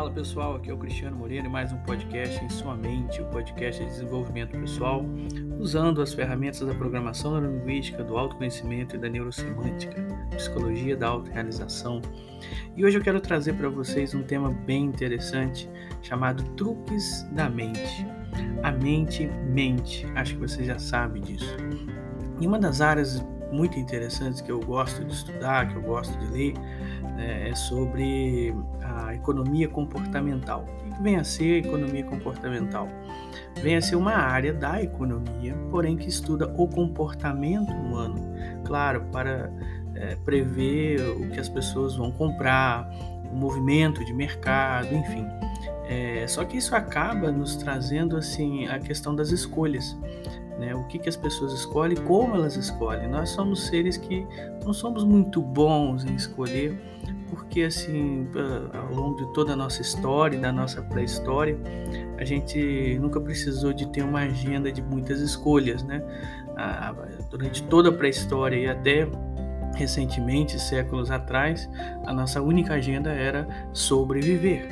Fala pessoal, aqui é o Cristiano Moreira e mais um podcast em sua mente, o podcast de desenvolvimento pessoal, usando as ferramentas da programação neurolinguística, do autoconhecimento e da neurosemântica, psicologia da autorrealização. E hoje eu quero trazer para vocês um tema bem interessante chamado truques da mente. A mente mente, acho que você já sabe disso. E uma das áreas muito interessantes que eu gosto de estudar, que eu gosto de ler, né, é sobre a economia comportamental. O que vem a ser a economia comportamental? Vem a ser uma área da economia, porém que estuda o comportamento humano, claro, para é, prever o que as pessoas vão comprar, o movimento de mercado, enfim. É, só que isso acaba nos trazendo assim a questão das escolhas né? O que, que as pessoas escolhem, como elas escolhem. Nós somos seres que não somos muito bons em escolher, porque assim, ao longo de toda a nossa história, da nossa pré-história, a gente nunca precisou de ter uma agenda de muitas escolhas, né? Durante toda a pré-história e até recentemente, séculos atrás, a nossa única agenda era sobreviver.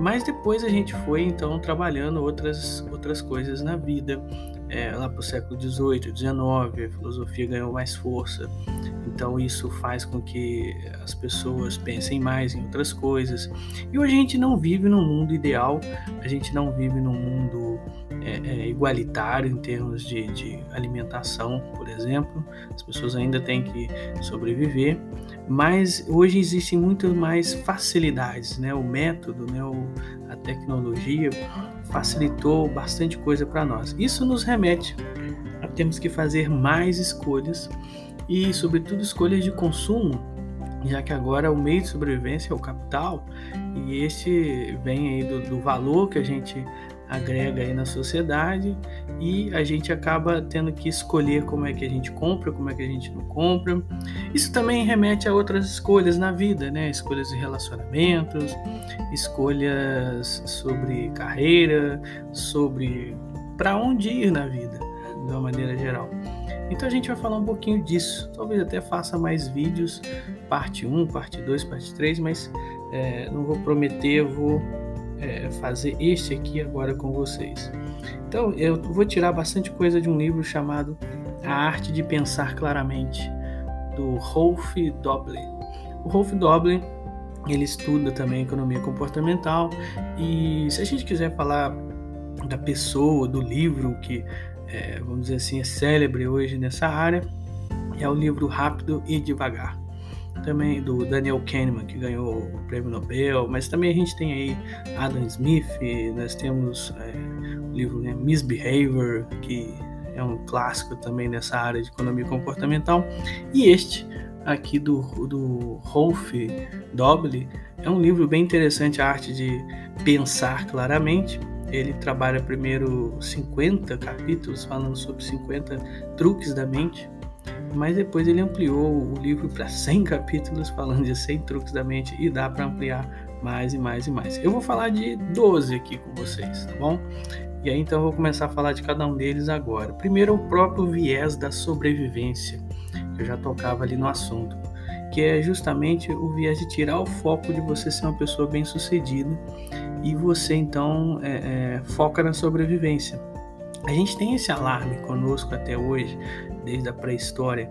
Mas depois a gente foi então trabalhando outras outras coisas na vida é, lá para o século XVIII, XIX, a filosofia ganhou mais força. Então isso faz com que as pessoas pensem mais em outras coisas. E hoje a gente não vive num mundo ideal, a gente não vive num mundo é, é, igualitário em termos de, de, alimentação, por exemplo. As pessoas ainda têm que sobreviver, mas hoje existem muito mais facilidades, né? O método, né? O, a tecnologia facilitou bastante coisa para nós. Isso nos remete a termos que fazer mais escolhas e, sobretudo, escolhas de consumo, já que agora o meio de sobrevivência é o capital e este vem aí do, do valor que a gente agrega aí na sociedade e a gente acaba tendo que escolher como é que a gente compra, como é que a gente não compra. Isso também remete a outras escolhas na vida, né? Escolhas de relacionamentos, escolhas sobre carreira, sobre para onde ir na vida, de uma maneira geral. Então a gente vai falar um pouquinho disso. Talvez até faça mais vídeos, parte 1, parte 2, parte 3, mas é, não vou prometer, vou é, fazer este aqui agora com vocês. Então, eu vou tirar bastante coisa de um livro chamado A Arte de Pensar Claramente, do Rolf Doblin. O Rolf Doblin ele estuda também economia comportamental e se a gente quiser falar da pessoa, do livro que, é, vamos dizer assim, é célebre hoje nessa área, é o livro Rápido e Devagar também do Daniel Kahneman, que ganhou o prêmio Nobel, mas também a gente tem aí Adam Smith, nós temos é, o livro né, Misbehavior, que é um clássico também nessa área de economia comportamental, e este aqui do, do Rolf Doble é um livro bem interessante, a arte de pensar claramente. Ele trabalha primeiro 50 capítulos falando sobre 50 truques da mente, mas depois ele ampliou o livro para 100 capítulos, falando de 100 truques da mente, e dá para ampliar mais e mais e mais. Eu vou falar de 12 aqui com vocês, tá bom? E aí então eu vou começar a falar de cada um deles agora. Primeiro, o próprio viés da sobrevivência, que eu já tocava ali no assunto, que é justamente o viés de tirar o foco de você ser uma pessoa bem-sucedida e você então é, é, foca na sobrevivência. A gente tem esse alarme conosco até hoje desde a pré-história.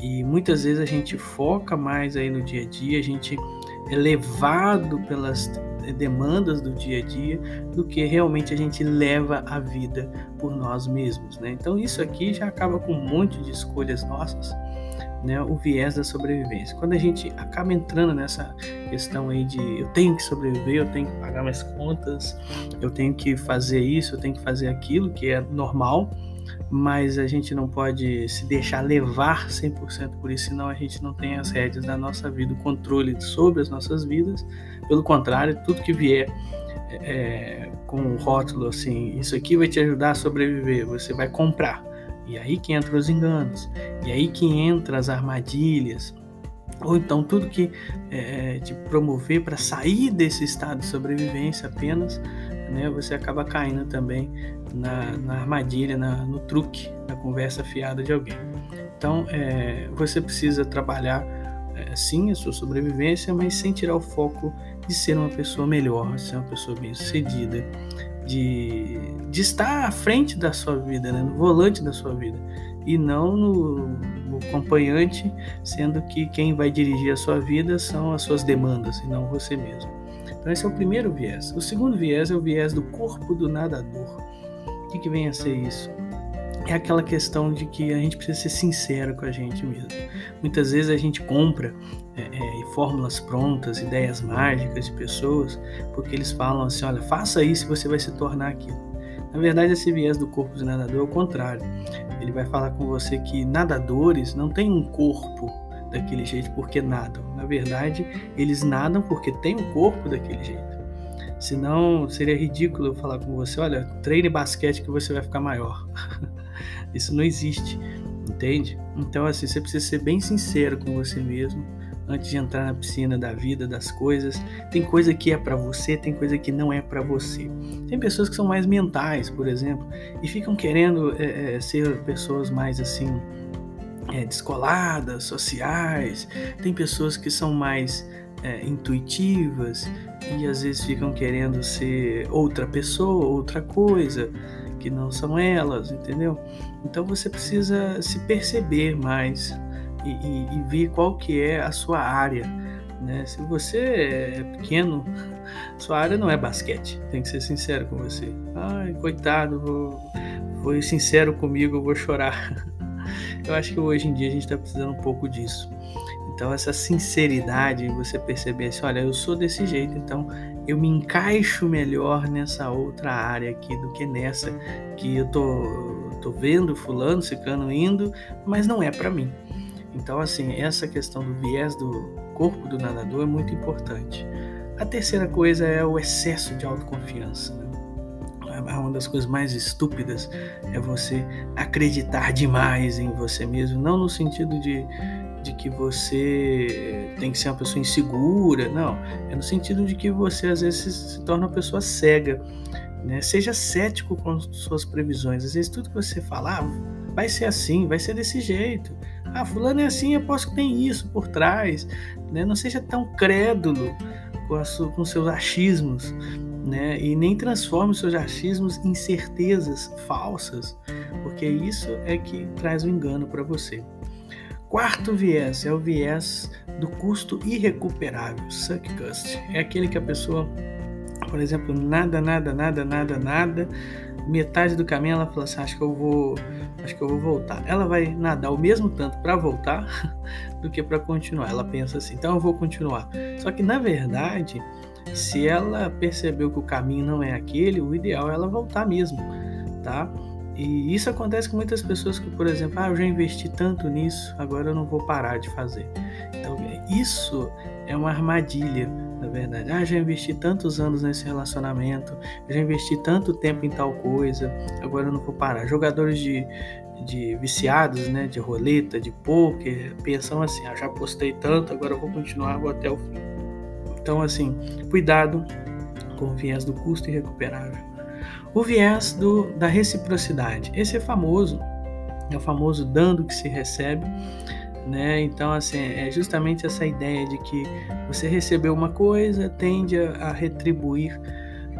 E muitas vezes a gente foca mais aí no dia a dia, a gente é levado pelas demandas do dia a dia do que realmente a gente leva a vida por nós mesmos, né? Então isso aqui já acaba com um monte de escolhas nossas, né? O viés da sobrevivência. Quando a gente acaba entrando nessa questão aí de eu tenho que sobreviver, eu tenho que pagar minhas contas, eu tenho que fazer isso, eu tenho que fazer aquilo, que é normal, mas a gente não pode se deixar levar 100% por isso, senão a gente não tem as rédeas da nossa vida, o controle sobre as nossas vidas. Pelo contrário, tudo que vier é, com um rótulo assim, isso aqui vai te ajudar a sobreviver, você vai comprar. E aí que entram os enganos, e aí que entram as armadilhas, ou então tudo que é, te promover para sair desse estado de sobrevivência apenas né, você acaba caindo também na, na armadilha, na, no truque, na conversa fiada de alguém. Então, é, você precisa trabalhar é, sim a sua sobrevivência, mas sem tirar o foco de ser uma pessoa melhor, ser uma pessoa bem sucedida, de, de estar à frente da sua vida, né? no volante da sua vida, e não no, no acompanhante, sendo que quem vai dirigir a sua vida são as suas demandas e não você mesmo. Então, esse é o primeiro viés. O segundo viés é o viés do corpo do nadador. O que, que vem a ser isso? é aquela questão de que a gente precisa ser sincero com a gente mesmo. Muitas vezes a gente compra é, é, fórmulas prontas, ideias mágicas de pessoas, porque eles falam assim: olha, faça isso e você vai se tornar aquilo. Na verdade, esse viés do corpo do nadador é o contrário. Ele vai falar com você que nadadores não têm um corpo daquele jeito porque nadam. Na verdade, eles nadam porque têm um corpo daquele jeito. Senão, seria ridículo eu falar com você: olha, treine basquete que você vai ficar maior. Isso não existe, entende? Então, assim, você precisa ser bem sincero com você mesmo antes de entrar na piscina da vida, das coisas. Tem coisa que é para você, tem coisa que não é para você. Tem pessoas que são mais mentais, por exemplo, e ficam querendo é, ser pessoas mais assim. É, descoladas, sociais, tem pessoas que são mais é, intuitivas e às vezes ficam querendo ser outra pessoa, outra coisa que não são elas, entendeu? Então você precisa se perceber mais e, e, e ver qual que é a sua área. Né? Se você é pequeno, sua área não é basquete. Tem que ser sincero com você. Ai, coitado, vou, foi sincero comigo, eu vou chorar. Eu acho que hoje em dia a gente está precisando um pouco disso. Então, essa sinceridade, você perceber assim: olha, eu sou desse jeito, então eu me encaixo melhor nessa outra área aqui do que nessa que eu tô, tô vendo fulano, ciclano indo, mas não é para mim. Então, assim, essa questão do viés do corpo do nadador é muito importante. A terceira coisa é o excesso de autoconfiança. Né? Uma das coisas mais estúpidas é você acreditar demais em você mesmo, não no sentido de de que você tem que ser uma pessoa insegura, não. É no sentido de que você às vezes se torna uma pessoa cega. Né? Seja cético com suas previsões. Às vezes tudo que você falar ah, vai ser assim, vai ser desse jeito. Ah, fulano é assim, eu posso que tem isso por trás. Né? Não seja tão crédulo com, sua, com seus achismos. Né? E nem transforme os seus achismos em certezas falsas, porque isso é que traz o um engano para você. Quarto viés é o viés do custo irrecuperável, sunk cost. É aquele que a pessoa, por exemplo, nada, nada, nada, nada, nada, metade do caminho ela fala assim, acho que eu vou, acho que eu vou voltar. Ela vai nadar o mesmo tanto para voltar do que para continuar. Ela pensa assim, então eu vou continuar. Só que na verdade, se ela percebeu que o caminho não é aquele, o ideal é ela voltar mesmo, tá? E isso acontece com muitas pessoas que, por exemplo, ah, eu já investi tanto nisso, agora eu não vou parar de fazer. Então, isso é uma armadilha, na verdade. Ah, já investi tantos anos nesse relacionamento, já investi tanto tempo em tal coisa, agora eu não vou parar. Jogadores de, de viciados, né, de roleta, de poker, pensam assim: ah, já postei tanto, agora eu vou continuar, vou até o fim. Então, assim, cuidado com o viés do custo irrecuperável. O viés do, da reciprocidade. Esse é famoso, é o famoso dando que se recebe. Né? Então, assim, é justamente essa ideia de que você recebeu uma coisa, tende a, a retribuir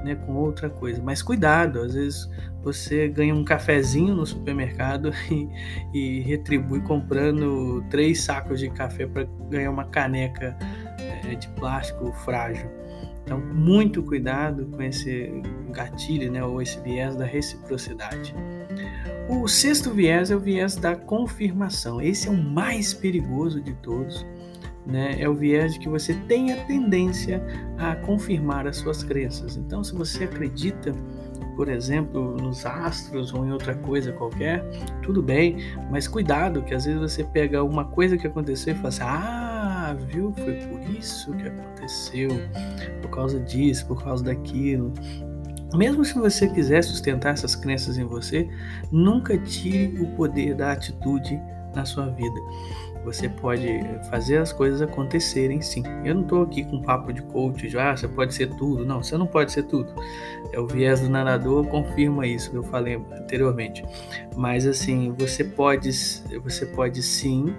né, com outra coisa. Mas cuidado, às vezes você ganha um cafezinho no supermercado e, e retribui comprando três sacos de café para ganhar uma caneca de plástico frágil. Então, muito cuidado com esse gatilho, né, ou esse viés da reciprocidade. O sexto viés é o viés da confirmação. Esse é o mais perigoso de todos. Né? É o viés de que você tem a tendência a confirmar as suas crenças. Então, se você acredita, por exemplo, nos astros ou em outra coisa qualquer, tudo bem, mas cuidado, que às vezes você pega uma coisa que aconteceu e fala assim: ah, viu? Foi por isso que aconteceu, por causa disso, por causa daquilo. Mesmo se você quiser sustentar essas crenças em você, nunca tire o poder da atitude na sua vida. Você pode fazer as coisas acontecerem sim. Eu não estou aqui com papo de coach, de ah, você pode ser tudo. Não, você não pode ser tudo. É o viés do nadador confirma isso que eu falei anteriormente. Mas assim, você pode, você pode sim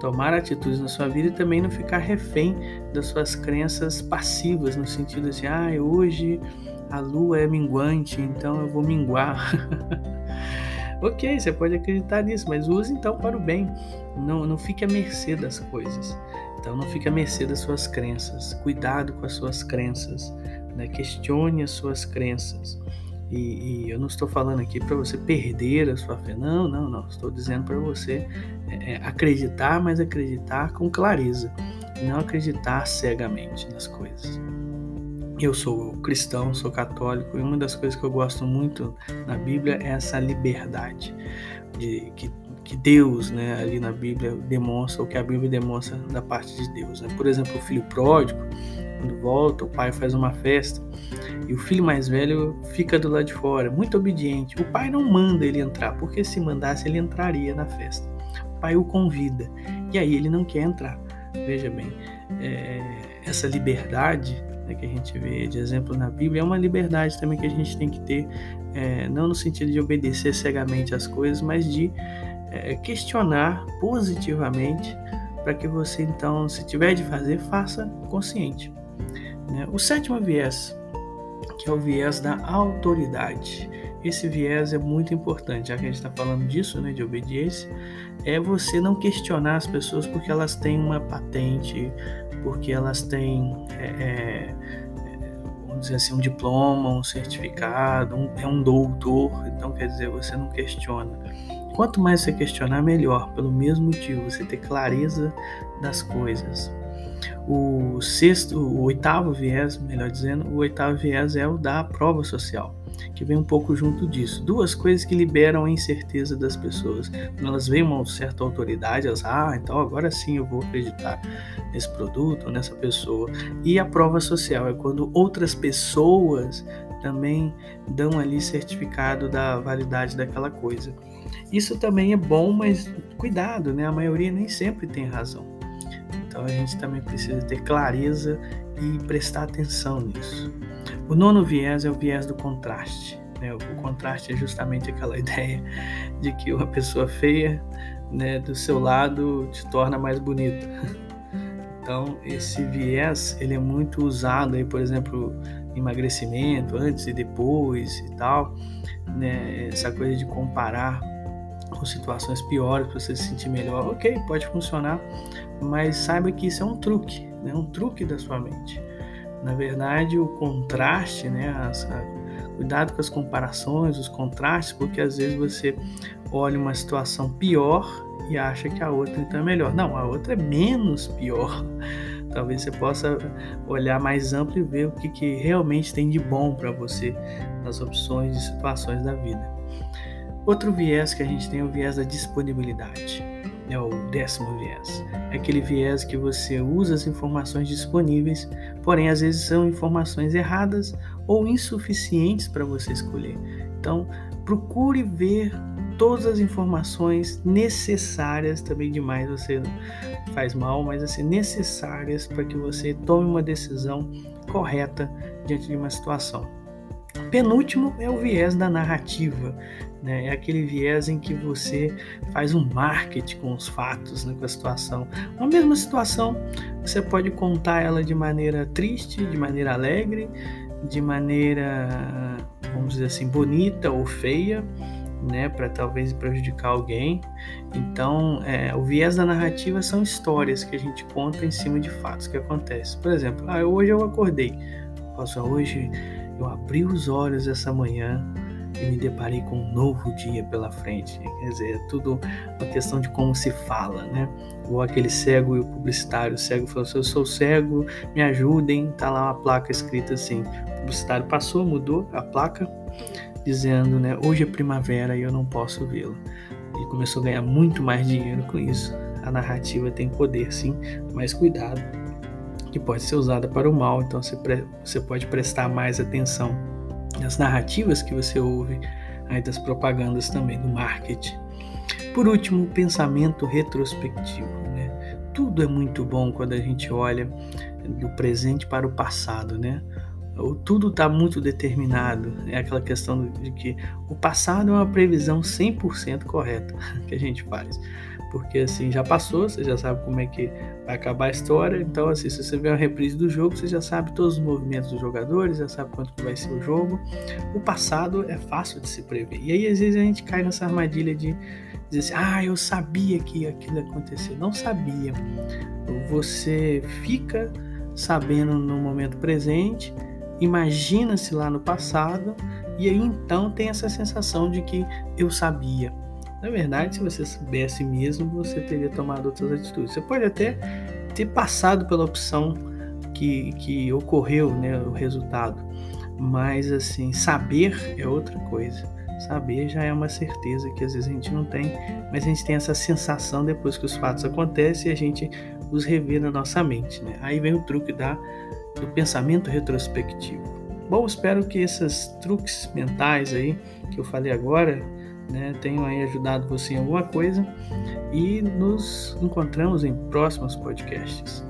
tomar atitudes na sua vida e também não ficar refém das suas crenças passivas, no sentido assim, ah, hoje a lua é minguante, então eu vou minguar. ok, você pode acreditar nisso, mas use então para o bem. Não, não fique à mercê das coisas. Então não fique à mercê das suas crenças. Cuidado com as suas crenças. Né? Questione as suas crenças. E, e eu não estou falando aqui para você perder a sua fé. Não, não, não. Estou dizendo para você é, acreditar, mas acreditar com clareza. Não acreditar cegamente nas coisas. Eu sou cristão, sou católico, e uma das coisas que eu gosto muito na Bíblia é essa liberdade de que, que Deus, né, ali na Bíblia demonstra, o que a Bíblia demonstra da parte de Deus. Né? Por exemplo, o filho pródigo, quando volta, o pai faz uma festa e o filho mais velho fica do lado de fora, muito obediente. O pai não manda ele entrar, porque se mandasse ele entraria na festa. Pai o convida e aí ele não quer entrar. Veja bem, é, essa liberdade né, que a gente vê de exemplo na Bíblia, é uma liberdade também que a gente tem que ter, é, não no sentido de obedecer cegamente às coisas, mas de é, questionar positivamente para que você então, se tiver de fazer, faça consciente. Né? O sétimo viés, que é o viés da autoridade. Esse viés é muito importante, já que a gente está falando disso, né, de obediência, é você não questionar as pessoas porque elas têm uma patente, porque elas têm, é, é, vamos dizer assim, um diploma, um certificado, um, é um doutor, então quer dizer, você não questiona. Quanto mais você questionar, melhor, pelo mesmo motivo, você ter clareza das coisas. O sexto, o oitavo viés, melhor dizendo, o oitavo viés é o da prova social que vem um pouco junto disso. Duas coisas que liberam a incerteza das pessoas. Quando elas veem uma certa autoridade, elas, ah, então agora sim eu vou acreditar nesse produto ou nessa pessoa. E a prova social é quando outras pessoas também dão ali certificado da validade daquela coisa. Isso também é bom, mas cuidado, né? A maioria nem sempre tem razão. Então a gente também precisa ter clareza e prestar atenção nisso. O nono viés é o viés do contraste. Né? O contraste é justamente aquela ideia de que uma pessoa feia né, do seu lado te torna mais bonita. Então, esse viés ele é muito usado aí, por exemplo, emagrecimento, antes e depois e tal. Né? Essa coisa de comparar com situações piores para você se sentir melhor. Ok, pode funcionar, mas saiba que isso é um truque, né? um truque da sua mente. Na verdade, o contraste, né? As, a, cuidado com as comparações, os contrastes, porque às vezes você olha uma situação pior e acha que a outra então é melhor. Não, a outra é menos pior. Talvez você possa olhar mais amplo e ver o que, que realmente tem de bom para você nas opções e situações da vida. Outro viés que a gente tem é o viés da disponibilidade é o décimo viés. É aquele viés que você usa as informações disponíveis, porém às vezes são informações erradas ou insuficientes para você escolher. Então, procure ver todas as informações necessárias, também demais você faz mal, mas assim, necessárias para que você tome uma decisão correta diante de uma situação. Penúltimo é o viés da narrativa. Né? É aquele viés em que você faz um marketing com os fatos, né? com a situação. A mesma situação, você pode contar ela de maneira triste, de maneira alegre, de maneira, vamos dizer assim, bonita ou feia, né, para talvez prejudicar alguém. Então, é, o viés da narrativa são histórias que a gente conta em cima de fatos que acontecem. Por exemplo, ah, hoje eu acordei, Posso, hoje eu abri os olhos essa manhã e me deparei com um novo dia pela frente. Quer dizer, é tudo uma questão de como se fala, né? Ou aquele cego e o publicitário. O cego falou assim: Eu sou cego, me ajudem. Tá lá uma placa escrita assim. O publicitário passou, mudou a placa, dizendo, né? Hoje é primavera e eu não posso vê-lo. E começou a ganhar muito mais dinheiro com isso. A narrativa tem poder, sim, mas cuidado, que pode ser usada para o mal, então você, você pode prestar mais atenção das narrativas que você ouve, aí das propagandas também, do marketing. Por último, pensamento retrospectivo. Né? Tudo é muito bom quando a gente olha do presente para o passado, né? Tudo está muito determinado. É aquela questão de que o passado é uma previsão 100% correta que a gente faz. Porque assim já passou, você já sabe como é que vai acabar a história. Então, assim, se você vê uma reprise do jogo, você já sabe todos os movimentos dos jogadores, já sabe quanto vai ser o jogo. O passado é fácil de se prever. E aí, às vezes, a gente cai nessa armadilha de dizer assim: ah, eu sabia que aquilo ia acontecer. Não sabia. Você fica sabendo no momento presente, imagina-se lá no passado, e aí então tem essa sensação de que eu sabia na verdade, se você soubesse mesmo, você teria tomado outras atitudes. Você pode até ter passado pela opção que, que ocorreu, né, o resultado. Mas assim, saber é outra coisa. Saber já é uma certeza que às vezes a gente não tem, mas a gente tem essa sensação depois que os fatos acontecem e a gente os revê na nossa mente. Né? Aí vem o truque da, do pensamento retrospectivo. Bom, espero que esses truques mentais aí que eu falei agora né, tenham aí ajudado você em alguma coisa e nos encontramos em próximos podcasts.